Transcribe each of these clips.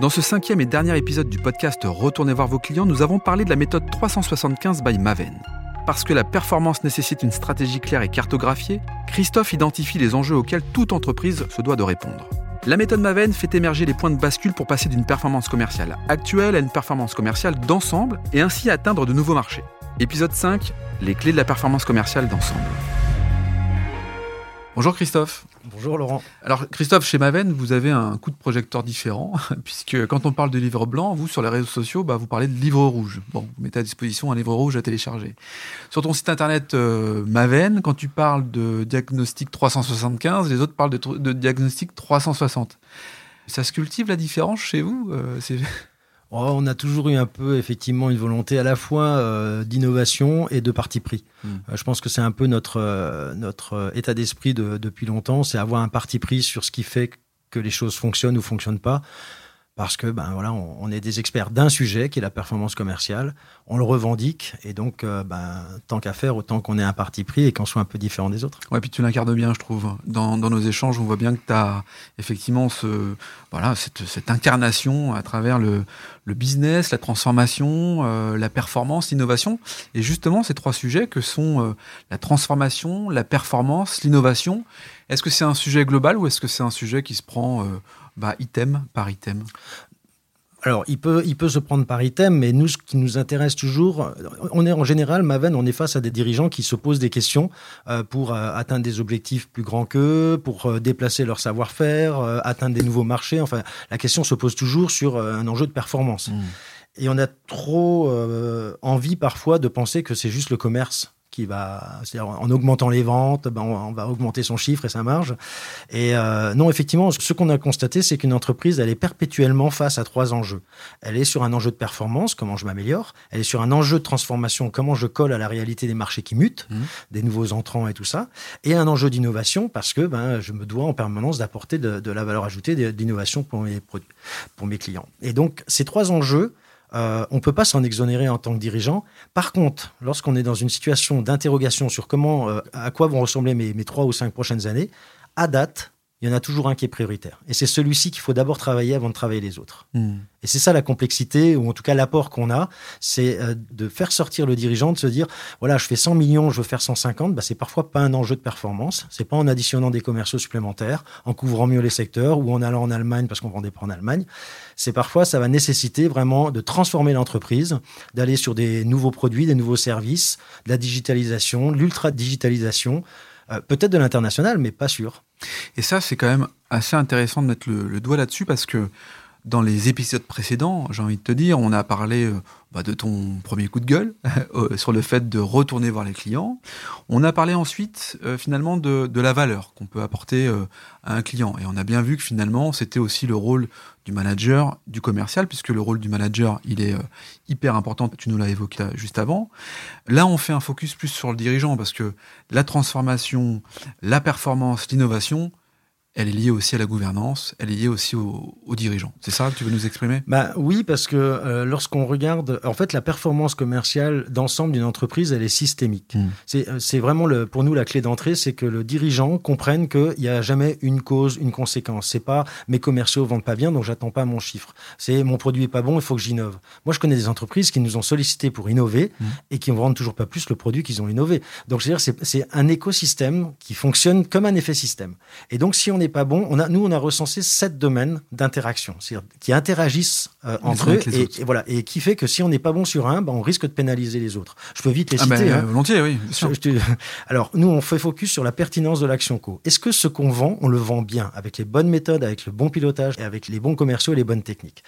Dans ce cinquième et dernier épisode du podcast Retournez voir vos clients, nous avons parlé de la méthode 375 by Maven. Parce que la performance nécessite une stratégie claire et cartographiée, Christophe identifie les enjeux auxquels toute entreprise se doit de répondre. La méthode Maven fait émerger les points de bascule pour passer d'une performance commerciale actuelle à une performance commerciale d'ensemble et ainsi atteindre de nouveaux marchés. Épisode 5, les clés de la performance commerciale d'ensemble. Bonjour Christophe. Bonjour Laurent. Alors Christophe, chez Maven, vous avez un coup de projecteur différent, puisque quand on parle de livre blanc, vous sur les réseaux sociaux, bah, vous parlez de livre rouge. Bon, vous mettez à disposition un livre rouge à télécharger. Sur ton site internet euh, Maven, quand tu parles de diagnostic 375, les autres parlent de, diagnostic 360. Ça se cultive la différence chez vous euh, Oh, on a toujours eu un peu effectivement une volonté à la fois euh, d'innovation et de parti pris. Hmm. Euh, je pense que c'est un peu notre euh, notre état d'esprit depuis longtemps, c'est avoir un parti pris sur ce qui fait que les choses fonctionnent ou fonctionnent pas parce que ben voilà, on, est des experts d'un sujet qui est la performance commerciale, on le revendique et donc euh, ben, tant qu'à faire, autant qu'on ait un parti pris et qu'on soit un peu différent des autres. Ouais, puis tu l'incarnes bien, je trouve. Dans, nos échanges, on voit bien que tu as effectivement ce, voilà, cette, incarnation à travers le, le business, la transformation, euh, la performance, l'innovation. Et justement, ces trois sujets que sont euh, la transformation, la performance, l'innovation, est-ce que c'est un sujet global ou est-ce que c'est un sujet qui se prend bah, item par item alors, il peut, il peut se prendre par item, mais nous, ce qui nous intéresse toujours, on est en général, Maven, on est face à des dirigeants qui se posent des questions euh, pour euh, atteindre des objectifs plus grands qu'eux, pour euh, déplacer leur savoir-faire, atteindre des nouveaux marchés. Enfin, la question se pose toujours sur un enjeu de performance. Mmh. Et on a trop envie parfois de penser que c'est juste le commerce qui va, en augmentant les ventes, ben on, va augmenter son chiffre et sa marge. Et euh, non, effectivement, ce qu'on a constaté, c'est qu'une entreprise, elle est perpétuellement face à trois enjeux. Elle est sur un enjeu de performance, comment je m'améliore. Elle est sur un enjeu de transformation, comment je colle à la réalité des marchés qui mutent, mmh. des nouveaux entrants et tout ça. Et un enjeu d'innovation, parce que ben, je me dois en permanence d'apporter de, de, la valeur ajoutée, d'innovation pour mes produits, pour mes clients. Et donc, ces trois enjeux, euh, on ne peut pas s'en exonérer en tant que dirigeant. Par contre, lorsqu'on est dans une situation d'interrogation sur comment, euh, à quoi vont ressembler mes, trois ou cinq prochaines années, à date, il y en a toujours un qui est prioritaire. Et c'est celui-ci qu'il faut d'abord travailler avant de travailler les autres. Hmm. Et c'est ça la complexité, ou en tout cas l'apport qu'on a, c'est euh, de faire sortir le dirigeant, de se dire, voilà, je fais 100 millions, je veux faire 150, bah, c'est parfois pas un enjeu de performance, c'est pas en additionnant des commerciaux supplémentaires, en couvrant mieux les secteurs, ou en allant en Allemagne parce qu'on vendait pas en Allemagne. C'est parfois, ça va nécessiter vraiment de transformer l'entreprise, d'aller sur des nouveaux produits, des nouveaux services, de la digitalisation, l'ultra-digitalisation, euh, peut-être de l'international, mais pas sûr. Et ça, c'est quand même assez intéressant de mettre le, doigt là-dessus parce que dans les épisodes précédents, j'ai envie de te dire, on a parlé euh, bah, de ton premier coup de gueule euh, sur le fait de retourner voir les clients. On a parlé ensuite finalement de, la valeur qu'on peut apporter à un client. Et on a bien vu que finalement, c'était aussi le rôle du manager, du commercial, puisque le rôle du manager, il est euh, hyper important, tu nous l'as évoqué juste avant. Là, on fait un focus plus sur le dirigeant, parce que la transformation, la performance, l'innovation, elle est liée aussi à la gouvernance, elle est liée aussi aux, dirigeants. C'est ça que tu veux nous exprimer? Bah, Oui, parce que euh, lorsqu'on regarde, en fait, la performance commerciale d'ensemble d'une entreprise, elle est systémique. Hmm. Euh, c'est vraiment, le, pour nous, la clé d'entrée, c'est que le dirigeant comprenne qu'il n'y a jamais une cause, une conséquence. C'est pas mes commerciaux vendent pas bien, donc j'attends pas mon chiffre. C'est mon produit est pas bon, il faut que j'innove. Moi, je connais des entreprises qui nous ont sollicité pour innover hmm. et qui ne vendent toujours pas plus le produit qu'ils ont innové. Donc, je veux dire, c'est un écosystème qui fonctionne comme un effet système. Et donc, si on est pas bon. On a, nous, on a recensé sept domaines d'interaction, qui interagissent euh, entre eux, et, voilà, et qui fait que si on n'est pas bon sur un, ben, on risque de pénaliser les autres. Je peux vite les ah, citer. Ben, hein. Volontiers, oui. Alors, nous, on fait focus sur la pertinence de l'action co. Est-ce que ce qu'on vend, on le vend bien, avec les bonnes méthodes, avec le bon pilotage, et avec les bons commerciaux et les bonnes techniques?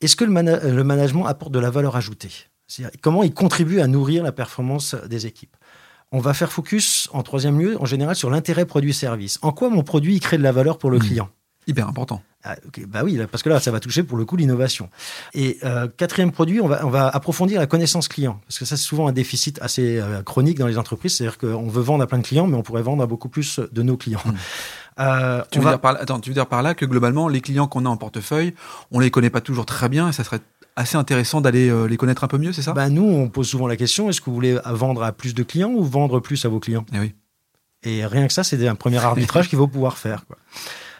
Est-ce que le, le management apporte de la valeur ajoutée? Comment il contribue à nourrir la performance des équipes? On va faire focus, en troisième lieu, en général, sur l'intérêt produit-service. En quoi mon produit crée de la valeur pour le hmm. client Hyper important. Ah, bah oui, parce que là, ça va toucher pour le coup l'innovation. Et euh, quatrième produit, on va, on va approfondir la connaissance client, parce que ça, c'est souvent un déficit assez euh, chronique dans les entreprises. C'est-à-dire qu'on veut vendre à plein de clients, mais on pourrait vendre à beaucoup plus de nos clients. Hmm. Euh, tu, veux dire par là, attends, tu veux dire par là que globalement, les clients qu'on a en portefeuille, on les connaît pas toujours très bien, et ça serait assez intéressant d'aller euh, les connaître un peu mieux, c'est ça? Bah, Nous, on pose souvent la question, est-ce que vous voulez vendre à plus de clients ou vendre plus à vos clients? Et eh oui. Et rien que ça, c'est un premier arbitrage qu'il faut pouvoir faire. Quoi.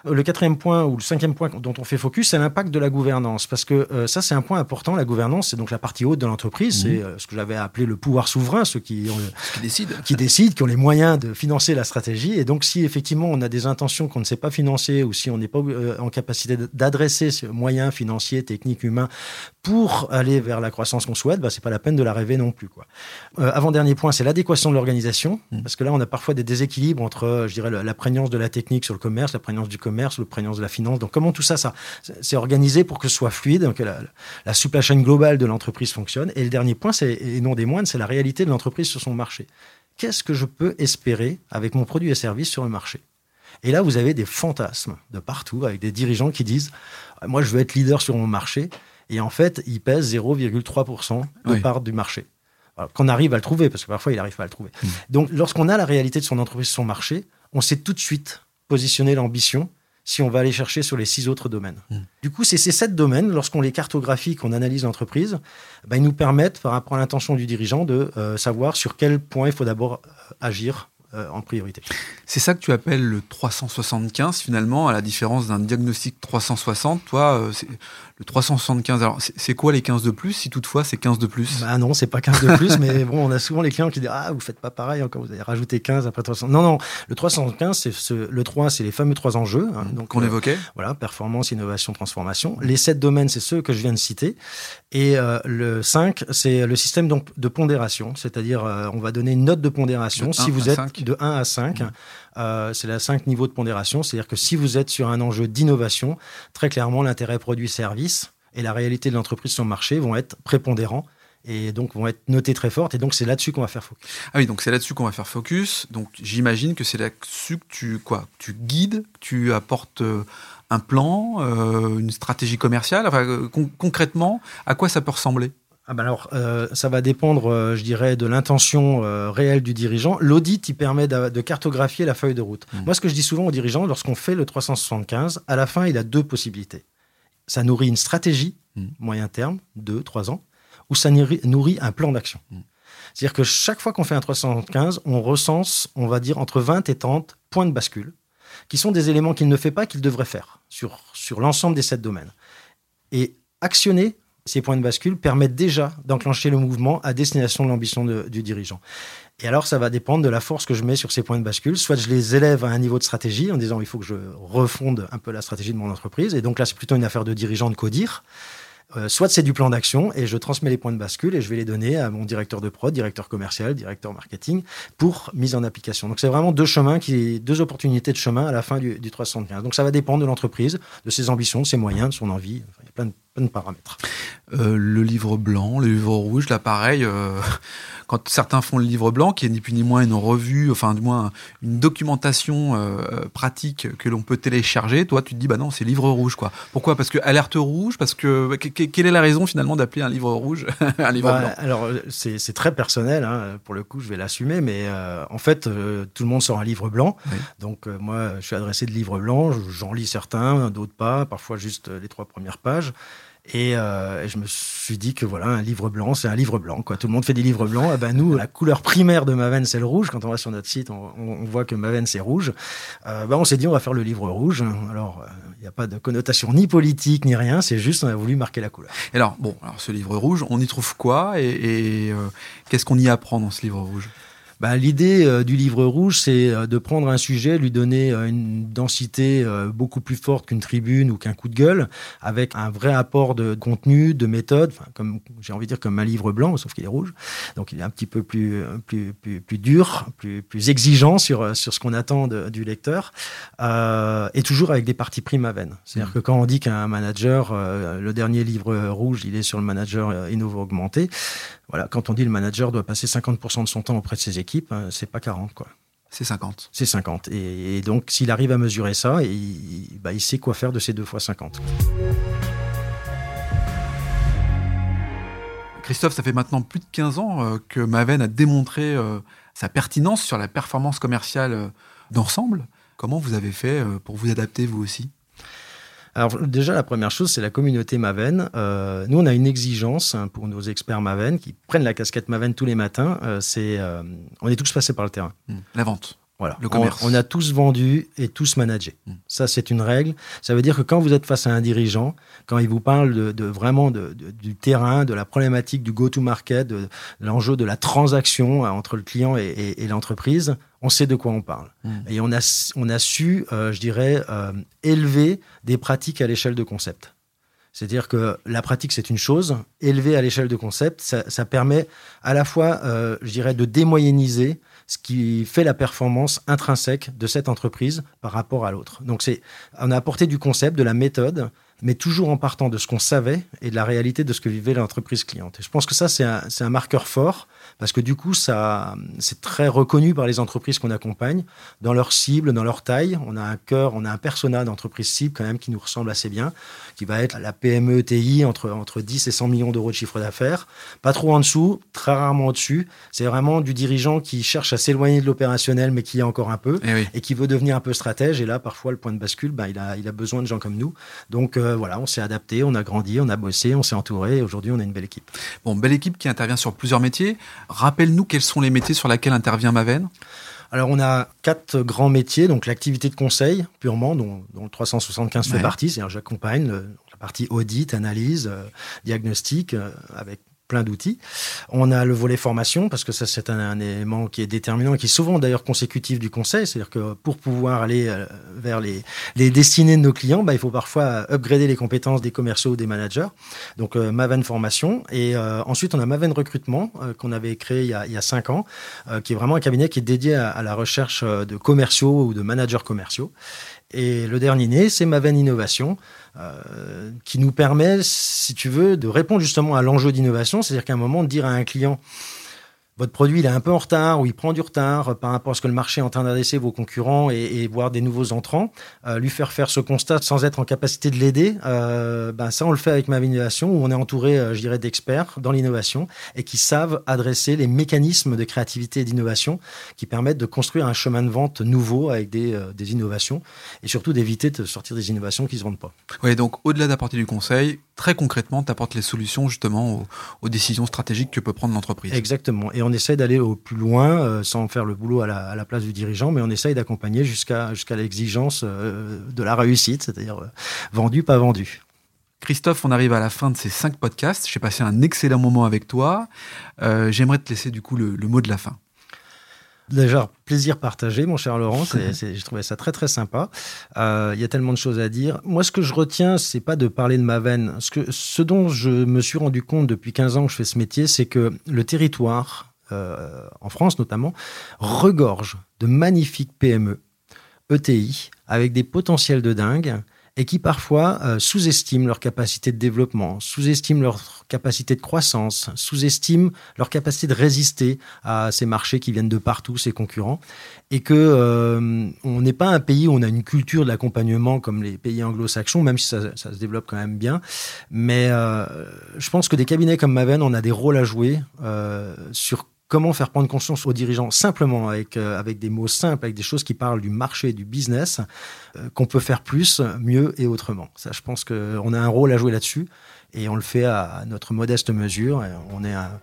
Le quatrième point ou le cinquième point dont on fait focus, c'est l'impact de la gouvernance. Parce que euh, ça, c'est un point important. La gouvernance, c'est donc la partie haute de l'entreprise. C'est euh, ce que j'avais appelé le pouvoir souverain, ceux qui, ont, qui, décident. qui décident, qui ont les moyens de financer la stratégie. Et donc, si effectivement on a des intentions qu'on ne sait pas financer ou si on n'est pas en capacité d'adresser ces moyens financiers, techniques, humains pour aller vers la croissance qu'on souhaite, bah, c'est pas la peine de la rêver non plus. Quoi. avant-dernier point, c'est l'adéquation de l'organisation. Mmh. Parce que là, on a parfois des déséquilibres entre, je dirais, la prégnance de la technique sur le commerce, la prégnance du commerce, la prégnance de la finance. Donc, comment tout ça, ça c'est organisé pour que ce soit fluide, donc que la, la supply chain globale de l'entreprise fonctionne. Et le dernier point, c'est, et non des moindres, c'est la réalité de l'entreprise sur son marché. Qu'est-ce que je peux espérer avec mon produit et service sur le marché? Et là, vous avez des fantasmes de partout, avec des dirigeants qui disent Moi, je veux être leader sur mon marché. Et en fait, ils pèsent 0,3% de part du marché qu'on arrive à le trouver, parce que parfois il n'arrive pas à le trouver. Mmh. Donc lorsqu'on a la réalité de son entreprise, son marché, on sait tout de suite positionner l'ambition si on va aller chercher sur les six autres domaines. Mmh. Du coup, c'est ces sept domaines, lorsqu'on les cartographie, qu'on analyse l'entreprise, ben, ils nous permettent, par rapport à l'intention du dirigeant, de euh, savoir sur quel point il faut d'abord euh, agir euh, en priorité. C'est ça que tu appelles le 375 finalement, à la différence d'un diagnostic 360. Toi, le 375, alors c'est quoi les 15 de plus, si toutefois c'est 15 de plus? Bah non, c'est pas 15 de plus, mais bon, on a souvent les clients qui disent Ah, vous faites pas pareil, encore vous avez rajouté 15 après 300. Non, non, le 315, c'est ce, le 3, c'est les fameux trois enjeux. Hein, donc Qu'on euh, évoquait Voilà, performance, innovation, transformation. Les 7 domaines, c'est ceux que je viens de citer. Et euh, le 5, c'est le système donc, de pondération, c'est-à-dire euh, on va donner une note de pondération si vous êtes de 1 à 5. Euh, c'est la 5 niveaux de pondération. C'est-à-dire que si vous êtes sur un enjeu d'innovation, très clairement, l'intérêt produit-service et la réalité de l'entreprise sur le marché vont être prépondérants et donc vont être notés très fortes. Et donc, c'est là-dessus qu'on va faire focus. Ah oui, donc c'est là-dessus qu'on va faire focus. Donc, j'imagine que c'est là-dessus que tu, quoi, tu guides, tu apportes euh, un plan, euh, une stratégie commerciale. Enfin, concrètement, à quoi ça peut ressembler? Ah ben alors, euh, ça va dépendre, euh, je dirais, de l'intention euh, réelle du dirigeant. L'audit, il permet de, cartographier la feuille de route. Mmh. Moi, ce que je dis souvent aux dirigeants, lorsqu'on fait le 375, à la fin, il a deux possibilités. Ça nourrit une stratégie, mmh. moyen terme, deux, trois ans, ou ça nourrit un plan d'action. Mmh. C'est-à-dire que chaque fois qu'on fait un 375, on recense, on va dire, entre 20 et 30 points de bascule, qui sont des éléments qu'il ne fait pas, qu'il devrait faire sur, sur l'ensemble des sept domaines. Et actionner ces points de bascule permettent déjà d'enclencher le mouvement à destination de l'ambition du dirigeant. Et alors, ça va dépendre de la force que je mets sur ces points de bascule. Soit je les élève à un niveau de stratégie en disant il faut que je refonde un peu la stratégie de mon entreprise. Et donc là, c'est plutôt une affaire de dirigeant de codir. Euh, soit c'est du plan d'action et je transmets les points de bascule et je vais les donner à mon directeur de prod, directeur commercial, directeur marketing pour mise en application. Donc c'est vraiment deux chemins, deux opportunités de chemin à la fin du, du 315. Donc ça va dépendre de l'entreprise, de ses ambitions, de ses moyens, de son envie. il y a plein de de paramètres. Euh, le livre blanc, le livre rouge, là pareil, euh, quand certains font le livre blanc, qui est ni plus ni moins une revue, enfin du moins une documentation euh, pratique que l'on peut télécharger, toi tu te dis bah non c'est livre rouge quoi. Pourquoi? Parce que alerte rouge? Parce que quelle est la raison finalement d'appeler un livre rouge un livre bah, blanc? Alors c'est très personnel, hein, pour le coup je vais l'assumer, mais en fait tout le monde sort un livre blanc, donc moi je suis adressé de livre blanc, j'en lis certains, d'autres pas, parfois juste les trois premières pages. Euh, et, je me suis dit que voilà, un livre blanc, c'est un livre blanc. Quoi. Tout le monde fait des livres blancs. Eh ben nous, la couleur primaire de Maven, c'est le rouge. Quand on va sur notre site, on, voit que Maven, c'est rouge. Euh, ben on s'est dit, on va faire le livre rouge. Alors, euh, il n'y a pas de connotation ni politique, ni rien. C'est juste, on a voulu marquer la couleur. Et alors, bon, alors ce livre rouge, on y trouve quoi? Et, et qu'est-ce qu'on y apprend dans ce livre rouge? Bah, L'idée euh, du livre rouge, c'est euh, de prendre un sujet, lui donner euh, une densité beaucoup plus forte qu'une tribune ou qu'un coup de gueule, avec un vrai apport de contenu, de méthode, comme j'ai envie de dire comme un livre blanc, sauf qu'il est rouge. Donc il est un petit peu plus, plus, plus, plus dur, plus, plus exigeant sur, sur ce qu'on attend du lecteur, euh, et toujours avec des parties primes à veine. C'est-à-dire mmh. que quand on dit qu'un manager, le dernier livre rouge, il est sur le manager innovo augmenté, voilà, quand on dit le manager doit passer 50% de son temps auprès de ses équipes, hein, c'est pas 40 quoi. C'est 50. C'est 50. Et, donc, s'il arrive à mesurer ça, il, bah, il sait quoi faire de ces deux fois 50. Christophe, ça fait maintenant plus de 15 ans euh, que Maven a démontré euh, sa pertinence sur la performance commerciale euh, d'ensemble. Comment vous avez fait pour vous adapter vous aussi? Alors déjà, la première chose, c'est la communauté Maven. Euh, nous, on a une exigence hein, pour nos experts Maven qui prennent la casquette Maven tous les matins. Euh, c'est, euh, on est tous passés par le terrain. La vente. Voilà. Le commerce. On, on a tous vendu et tous managé. Mm. Ça, c'est une règle. Ça veut dire que quand vous êtes face à un dirigeant, quand il vous parle de, de vraiment de, de- du terrain, de la problématique du go-to-market, de, de l'enjeu de la transaction euh, entre le client et, et- et l'entreprise, on sait de quoi on parle. Mm. Et on a, on a su, euh, je dirais, euh, élever des pratiques à l'échelle de concept. C'est-à-dire que la pratique, c'est une chose. Élever à l'échelle de concept, ça, ça permet à la fois, euh, je dirais, de démoyenniser ce qui fait la performance intrinsèque de cette entreprise par rapport à l'autre. Donc, on a apporté du concept, de la méthode, mais toujours en partant de ce qu'on savait et de la réalité de ce que vivait l'entreprise cliente. Et je pense que ça, c'est un, marqueur fort parce que du coup, ça, c'est très reconnu par les entreprises qu'on accompagne dans leur cible, dans leur taille. On a un cœur, on a un persona d'entreprise cible quand même qui nous ressemble assez bien, qui va être la PME TI entre, entre 10 et 100 millions d'euros de chiffre d'affaires. Pas trop en dessous, très rarement au-dessus. C'est vraiment du dirigeant qui cherche à s'éloigner de l'opérationnel, mais qui est encore un peu Eh oui. et qui veut devenir un peu stratège. Et là, parfois, le point de bascule, ben, il, a, il a besoin de gens comme nous. Donc euh, voilà, on s'est adapté, on a grandi, on a bossé, on s'est entouré. Et aujourd'hui, on a une belle équipe. Bon, belle équipe qui intervient sur plusieurs métiers. Rappelle-nous quels sont les métiers sur lesquels intervient Maven. Alors, on a quatre grands métiers. Donc, l'activité de conseil, purement, dont, dont le 375 fait Ouais. partie. C'est-à-dire, j'accompagne le- la partie audit, analyse, euh, diagnostic, euh, avec plein d'outils. On a le volet formation, parce que ça, c'est un, élément qui est déterminant et qui est souvent d'ailleurs consécutif du conseil. C'est-à-dire que pour pouvoir aller euh, vers les, les destinées de nos clients, bah, il faut parfois upgrader les compétences des commerciaux ou des managers. Donc, euh, Maven Formation. Et euh, ensuite, on a Maven Recrutement, euh, qu'on avait créé il y, a, cinq ans, qui est vraiment un cabinet qui est dédié à, la recherche de commerciaux ou de managers commerciaux. Et le dernier né, c'est Maven Innovation, euh, qui nous permet, si tu veux, de répondre justement à l'enjeu d'innovation. C'est-à-dire qu'à un moment, dire à un client, votre produit il est un peu en retard ou il prend du retard par rapport à ce que le marché est en train d'adresser vos concurrents et, et voir des nouveaux entrants, euh, lui faire faire ce constat sans être en capacité de l'aider, euh, ben ça on le fait avec Maven Innovation où on est entouré, euh, je dirais, d'experts dans l'innovation et qui savent adresser les mécanismes de créativité et d'innovation qui permettent de construire un chemin de vente nouveau avec des, euh, des innovations et surtout d'éviter de sortir des innovations qui ne se vendent pas. Oui, donc au-delà d'apporter du conseil, très concrètement, tu apportes les solutions justement aux, aux décisions stratégiques que peut prendre l'entreprise. Exactement. Et on essaie d'aller au plus loin euh, sans faire le boulot à la, à la place du dirigeant, mais on essaye d'accompagner jusqu'à jusqu'à l'exigence euh, de la réussite, c'est-à-dire euh, vendu, pas vendu. Christophe, on arrive à la fin de ces cinq podcasts. J'ai passé un excellent moment avec toi. J'aimerais te laisser du coup le, le mot de la fin. Déjà, plaisir partagé, mon cher Laurent. Je trouvais ça très, très sympa. Euh, Il y a tellement de choses à dire. Moi, ce que je retiens, c'est pas de parler de ma veine. Ce, que, ce dont je me suis rendu compte depuis 15 ans que je fais ce métier, c'est que le territoire, euh, en France notamment, regorge de magnifiques PME, ETI, avec des potentiels de dingue et qui parfois euh, sous-estiment leur capacité de développement, sous-estiment leur capacité de croissance, sous-estiment leur capacité de résister à ces marchés qui viennent de partout, ces concurrents, et que euh, on n'est pas un pays où on a une culture de l'accompagnement comme les pays anglo-saxons, même si ça, ça, se développe quand même bien. Mais euh, je pense que des cabinets comme Maven, on a des rôles à jouer euh, sur comment faire prendre conscience aux dirigeants simplement avec, euh, avec des mots simples, avec des choses qui parlent du marché, du business, euh, qu'on peut faire plus, mieux et autrement. Ça, je pense qu'on a un rôle à jouer là-dessus et on le fait à notre modeste mesure. Et on est un,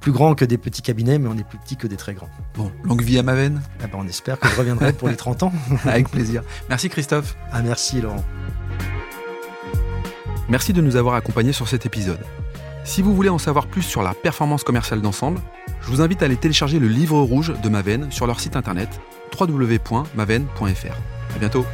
plus grand que des petits cabinets, mais on est plus petit que des très grands. Bon, longue vie à Maven. Ah ben on espère que je reviendrai pour les 30 ans. Avec plaisir. Merci Christophe. Ah merci Laurent. Merci de nous avoir accompagnés sur cet épisode. Si vous voulez en savoir plus sur la performance commerciale d'ensemble, je vous invite à aller télécharger le livre rouge de Maven sur leur site internet www.maven.fr. À bientôt.